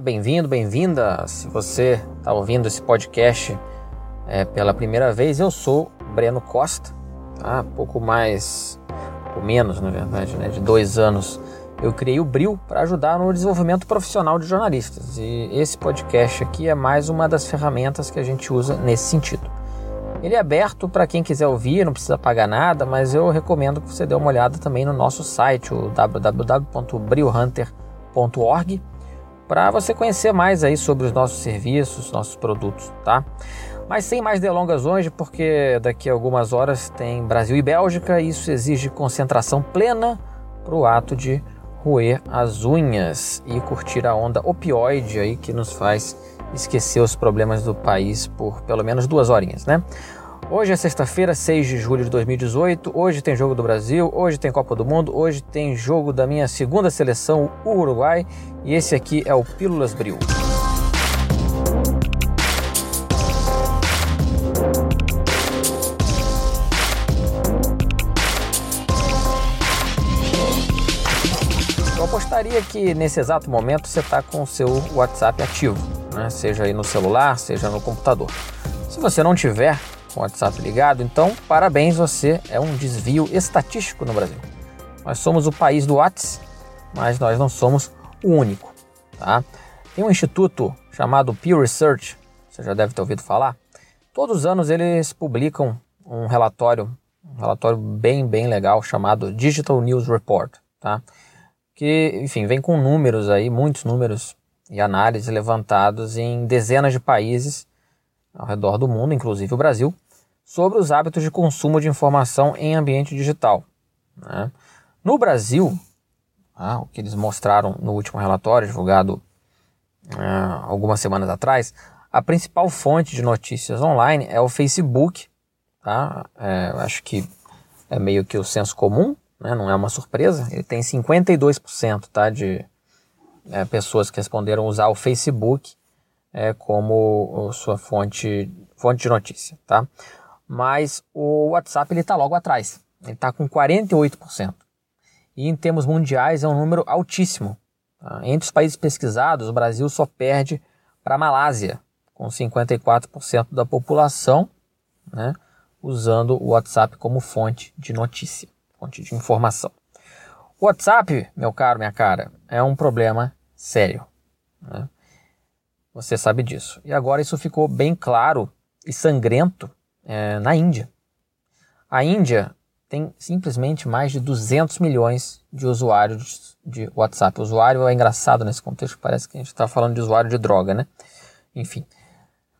Bem-vindo, bem-vinda. Se você está ouvindo esse podcast é, pela primeira vez, eu sou Breno Costa, tá? pouco mais, pouco menos, na verdade, né? de dois anos. Eu criei o Bril para ajudar no desenvolvimento profissional de jornalistas e esse podcast aqui é mais uma das ferramentas que a gente usa nesse sentido. Ele é aberto para quem quiser ouvir, não precisa pagar nada, mas eu recomendo que você dê uma olhada também no nosso site, o www.brilhunter.org para você conhecer mais aí sobre os nossos serviços, nossos produtos, tá? Mas sem mais delongas hoje, porque daqui a algumas horas tem Brasil e Bélgica, e isso exige concentração plena para o ato de roer as unhas e curtir a onda opioide aí que nos faz esquecer os problemas do país por pelo menos duas horinhas, né? Hoje é sexta-feira, 6 de julho de 2018. Hoje tem jogo do Brasil, hoje tem Copa do Mundo, hoje tem jogo da minha segunda seleção, o Uruguai, e esse aqui é o Pílulas Bril. Eu apostaria que nesse exato momento você está com o seu WhatsApp ativo, né? seja aí no celular, seja no computador. Se você não tiver, com o WhatsApp ligado, então parabéns, você é um desvio estatístico no Brasil. Nós somos o país do WhatsApp, mas nós não somos o único. Tá? Tem um instituto chamado Pew Research, você já deve ter ouvido falar. Todos os anos eles publicam um relatório, um relatório bem, bem legal chamado Digital News Report, tá? Que, enfim, vem com números aí, muitos números e análises levantados em dezenas de países ao redor do mundo, inclusive o Brasil, sobre os hábitos de consumo de informação em ambiente digital. Né? No Brasil, ah, o que eles mostraram no último relatório, divulgado ah, algumas semanas atrás, a principal fonte de notícias online é o Facebook. Tá? É, acho que é meio que o senso comum, né? não é uma surpresa. Ele tem 52% tá, de é, pessoas que responderam usar o Facebook é, como sua fonte, fonte de notícia, tá? Mas o WhatsApp ele está logo atrás, ele está com 48%. E em termos mundiais é um número altíssimo. Tá? Entre os países pesquisados, o Brasil só perde para a Malásia, com 54% da população né, usando o WhatsApp como fonte de notícia, fonte de informação. O WhatsApp, meu caro, minha cara, é um problema sério. Né? Você sabe disso. E agora isso ficou bem claro e sangrento é, na Índia. A Índia tem simplesmente mais de 200 milhões de usuários de WhatsApp. O usuário é engraçado nesse contexto, parece que a gente está falando de usuário de droga, né? Enfim.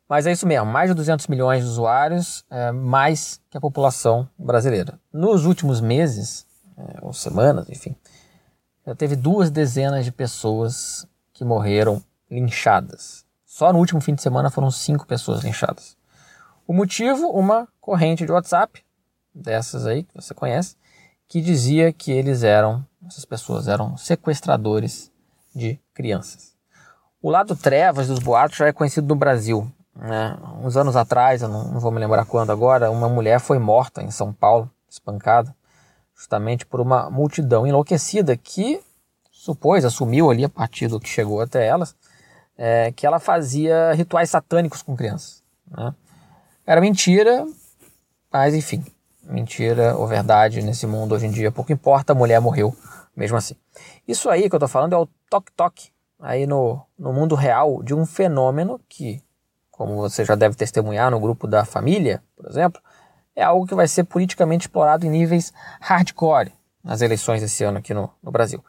Mas é isso mesmo, mais de 200 milhões de usuários, é, mais que a população brasileira. Nos últimos meses, é, ou semanas, enfim, já teve duas dezenas de pessoas que morreram linchadas só no último fim de semana foram cinco pessoas linchadas. O motivo, uma corrente de WhatsApp, dessas aí que você conhece, que dizia que eles eram, essas pessoas eram sequestradores de crianças. O lado trevas dos boatos já é conhecido no Brasil. Né? Uns anos atrás, eu não, não vou me lembrar quando agora, uma mulher foi morta em São Paulo, espancada, justamente por uma multidão enlouquecida que supôs, assumiu ali a partir do que chegou até elas, é, que ela fazia rituais satânicos com crianças. Né? Era mentira, mas enfim, mentira ou verdade nesse mundo hoje em dia pouco importa, a mulher morreu mesmo assim. Isso aí que eu estou falando é o toque-toque aí no, no mundo real de um fenômeno que, como você já deve testemunhar no grupo da família, por exemplo, é algo que vai ser politicamente explorado em níveis hardcore nas eleições esse ano aqui no, no Brasil.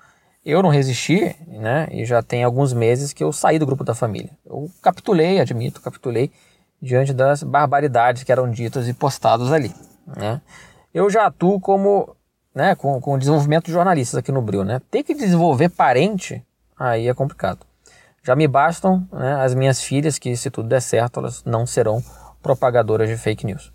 Eu não resisti, né? E já tem alguns meses que eu saí do grupo da família. Eu capitulei, admito, capitulei diante das barbaridades que eram ditas e postadas ali, né? Eu já atuo como, né, com, com desenvolvimento de jornalistas aqui no Bril, né? Ter que desenvolver parente, aí é complicado. Já me bastam né, as minhas filhas, que se tudo der certo, elas não serão propagadoras de fake news.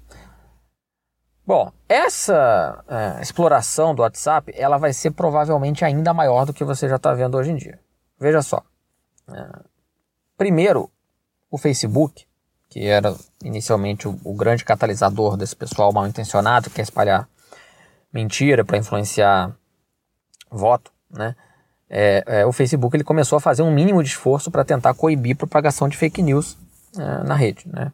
Bom, essa é, exploração do WhatsApp, ela vai ser provavelmente ainda maior do que você já está vendo hoje em dia. Veja só. É, primeiro, o Facebook, que era inicialmente o, o grande catalisador desse pessoal mal intencionado que quer espalhar mentira para influenciar voto, né? é, é, o Facebook ele começou a fazer um mínimo de esforço para tentar coibir propagação de fake news é, na rede. Né?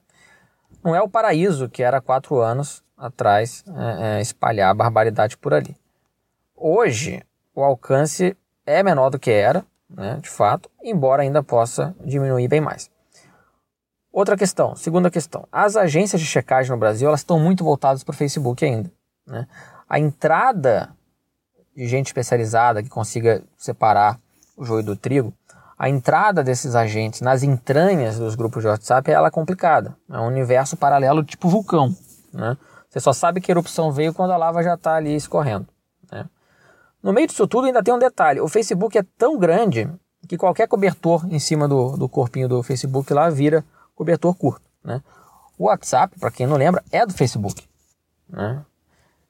Não é o paraíso que era quatro anos atrás é, é, espalhar barbaridade por ali. Hoje, o alcance é menor do que era, né, de fato, embora ainda possa diminuir bem mais. Outra questão, segunda questão. As agências de checagem no Brasil elas estão muito voltadas para o Facebook ainda. Né? A entrada de gente especializada que consiga separar o joio do trigo, a entrada desses agentes nas entranhas dos grupos de WhatsApp ela é complicada. É um universo paralelo tipo vulcão. Né? Você só sabe que a erupção veio quando a lava já está ali escorrendo. Né? No meio disso tudo ainda tem um detalhe. O Facebook é tão grande que qualquer cobertor em cima do, do corpinho do Facebook lá vira cobertor curto. Né? O WhatsApp, para quem não lembra, é do Facebook. Né?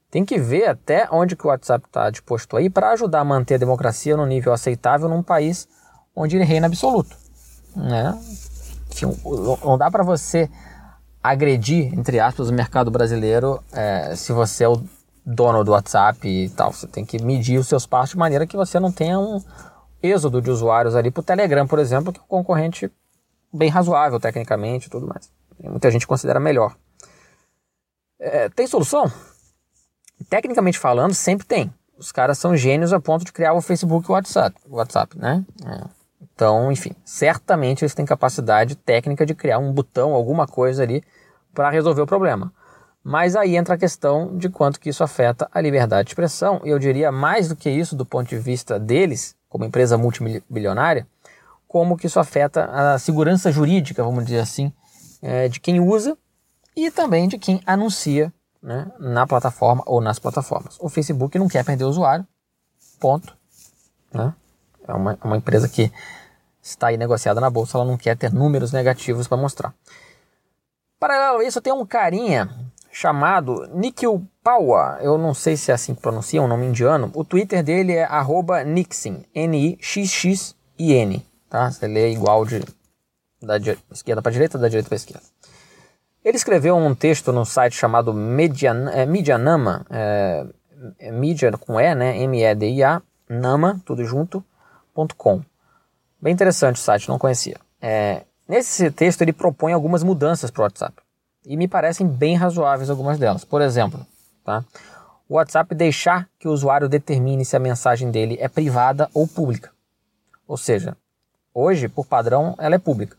Tem que ver até onde que o WhatsApp está disposto aí para ajudar a manter a democracia no nível aceitável num país onde ele reina absoluto. Né? Enfim, não dá para você agredir, entre aspas, o mercado brasileiro é, se você é o dono do WhatsApp e tal. Você tem que medir os seus passos de maneira que você não tenha um êxodo de usuários ali para o Telegram, por exemplo, que é um concorrente bem razoável tecnicamente e tudo mais. Muita gente considera melhor. É, tem solução? Tecnicamente falando, sempre tem. Os caras são gênios a ponto de criar o Facebook e o WhatsApp, WhatsApp né? É. Então, enfim, certamente eles têm capacidade técnica de criar um botão, alguma coisa ali para resolver o problema. Mas aí entra a questão de quanto que isso afeta a liberdade de expressão, e eu diria mais do que isso do ponto de vista deles, como empresa multibilionária, como que isso afeta a segurança jurídica, vamos dizer assim, é, de quem usa e também de quem anuncia né, na plataforma ou nas plataformas. O Facebook não quer perder o usuário, ponto. Né? É uma, uma empresa que está aí negociada na bolsa, ela não quer ter números negativos para mostrar. Paralelo a isso, tem um carinha chamado Nikhil Pawa, eu não sei se é assim que pronuncia, é um nome indiano. O Twitter dele é Nixin, N-I-X-X-I-N, tá? Você lê igual de da esquerda para direita, da direita para esquerda. Ele escreveu um texto no site chamado Median, é, Medianama, é, é, Media com E, né? M-E-D-I-A, Nama, tudo junto, ponto .com. Bem interessante o site, não conhecia. É, nesse texto ele propõe algumas mudanças para o WhatsApp e me parecem bem razoáveis algumas delas. Por exemplo, tá? o WhatsApp deixar que o usuário determine se a mensagem dele é privada ou pública. Ou seja, hoje, por padrão, ela é pública.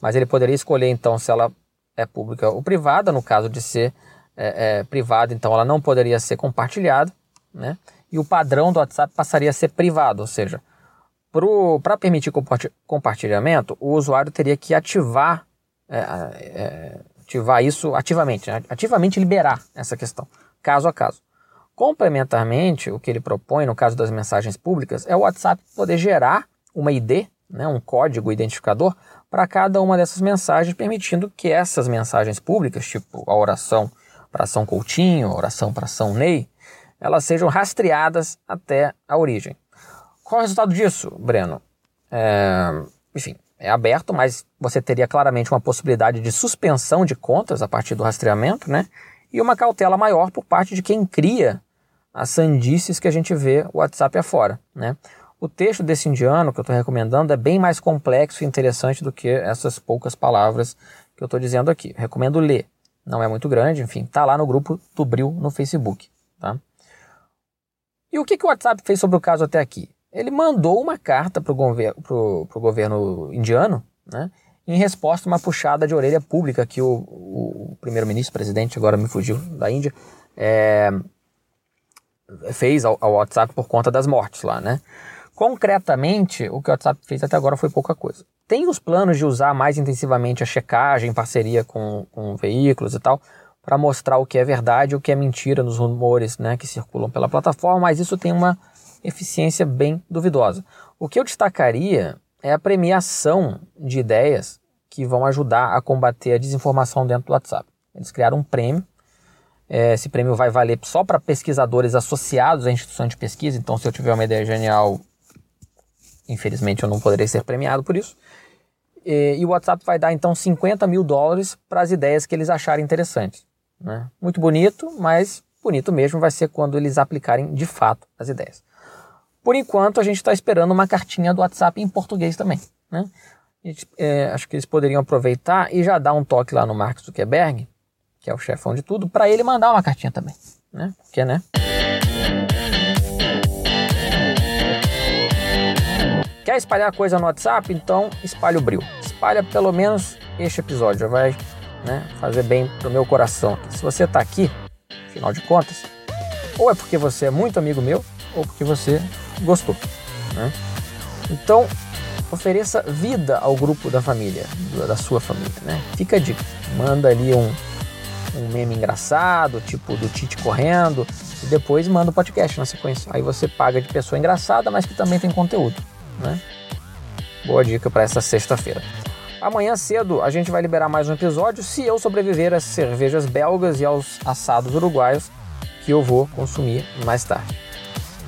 Mas ele poderia escolher então se ela é pública ou privada. No caso de ser é, é, privada, então ela não poderia ser compartilhada. Né? E o padrão do WhatsApp passaria a ser privado, ou seja, para permitir compartilhamento, o usuário teria que ativar é, é ativar isso ativamente, né? ativamente liberar essa questão, caso a caso. Complementarmente, o que ele propõe no caso das mensagens públicas é o WhatsApp poder gerar uma ID, né, um código identificador, para cada uma dessas mensagens, permitindo que essas mensagens públicas, tipo a oração para São Coutinho, a oração para São Ney, elas sejam rastreadas até a origem. Qual é o resultado disso, Breno? É, enfim, é aberto, mas você teria claramente uma possibilidade de suspensão de contas a partir do rastreamento, né? E uma cautela maior por parte de quem cria as sandices que a gente vê o WhatsApp afora, né? O texto desse indiano que eu estou recomendando é bem mais complexo e interessante do que essas poucas palavras que eu estou dizendo aqui. recomendo ler. Não é muito grande, enfim, tá lá no grupo do Bril no Facebook, tá? E o que, que o WhatsApp fez sobre o caso até aqui? ele mandou uma carta para o gover governo indiano, né, em resposta a uma puxada de orelha pública que o, o primeiro-ministro, presidente, agora me fugiu, da Índia, é, fez ao, ao, WhatsApp por conta das mortes lá, né? Concretamente, o que o WhatsApp fez até agora foi pouca coisa. Tem os planos de usar mais intensivamente a checagem em parceria com, com veículos e tal, para mostrar o que é verdade e o que é mentira nos rumores né, que circulam pela plataforma, mas isso tem uma eficiência bem duvidosa. O que eu destacaria é a premiação de ideias que vão ajudar a combater a desinformação dentro do WhatsApp. Eles criaram um prêmio. É, esse prêmio vai valer só para pesquisadores associados à instituição de pesquisa. Então, se eu tiver uma ideia genial, infelizmente eu não poderei ser premiado por isso. E, e o WhatsApp vai dar então 50 mil dólares para as ideias que eles acharem interessantes. Né? Muito bonito, mas bonito mesmo vai ser quando eles aplicarem de fato as ideias. Por enquanto, a gente está esperando uma cartinha do WhatsApp em português também. Né? Gente, é, acho que eles poderiam aproveitar e já dar um toque lá no Mark Zuckerberg, que é o chefão de tudo, para ele mandar uma cartinha também. Né? Porque, né? Quer espalhar coisa no WhatsApp? Então espalha o Bril. Espalha pelo menos este episódio, já vai né, fazer bem pro meu coração. Se você está aqui, afinal de contas, ou é porque você é muito amigo meu, ou porque você gostou. Né? Então, ofereça vida ao grupo da família, da sua família. Né? Fica a dica. Manda ali um, um meme engraçado, tipo do Tite correndo, e depois manda o podcast na sequência. Aí você paga de pessoa engraçada, mas que também tem conteúdo. Né? Boa dica para essa sexta-feira. Amanhã cedo a gente vai liberar mais um episódio se eu sobreviver às cervejas belgas e aos assados uruguaios que eu vou consumir mais tarde.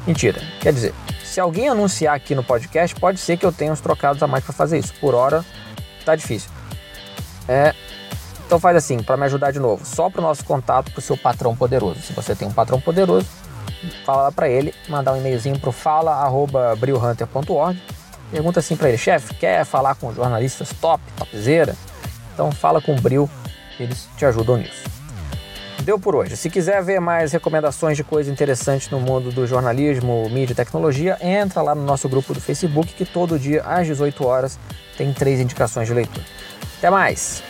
Mentira, quer dizer, se alguém anunciar aqui no podcast, pode ser que eu tenha uns trocados a mais para fazer isso. Por hora, tá difícil. É, então faz assim, para me ajudar de novo, só para o nosso contato para o seu patrão poderoso. Se você tem um patrão poderoso, fala para ele, mandar um e-mailzinho para fala@brilhunter.org. Pergunta assim para ele, chefe, quer falar com jornalistas top, topzera? Então fala com o Bril, eles te ajudam nisso. Deu por hoje. Se quiser ver mais recomendações de coisas interessantes no mundo do jornalismo, mídia e tecnologia, entra lá no nosso grupo do Facebook que todo dia às 18 horas tem três indicações de leitura. Até mais!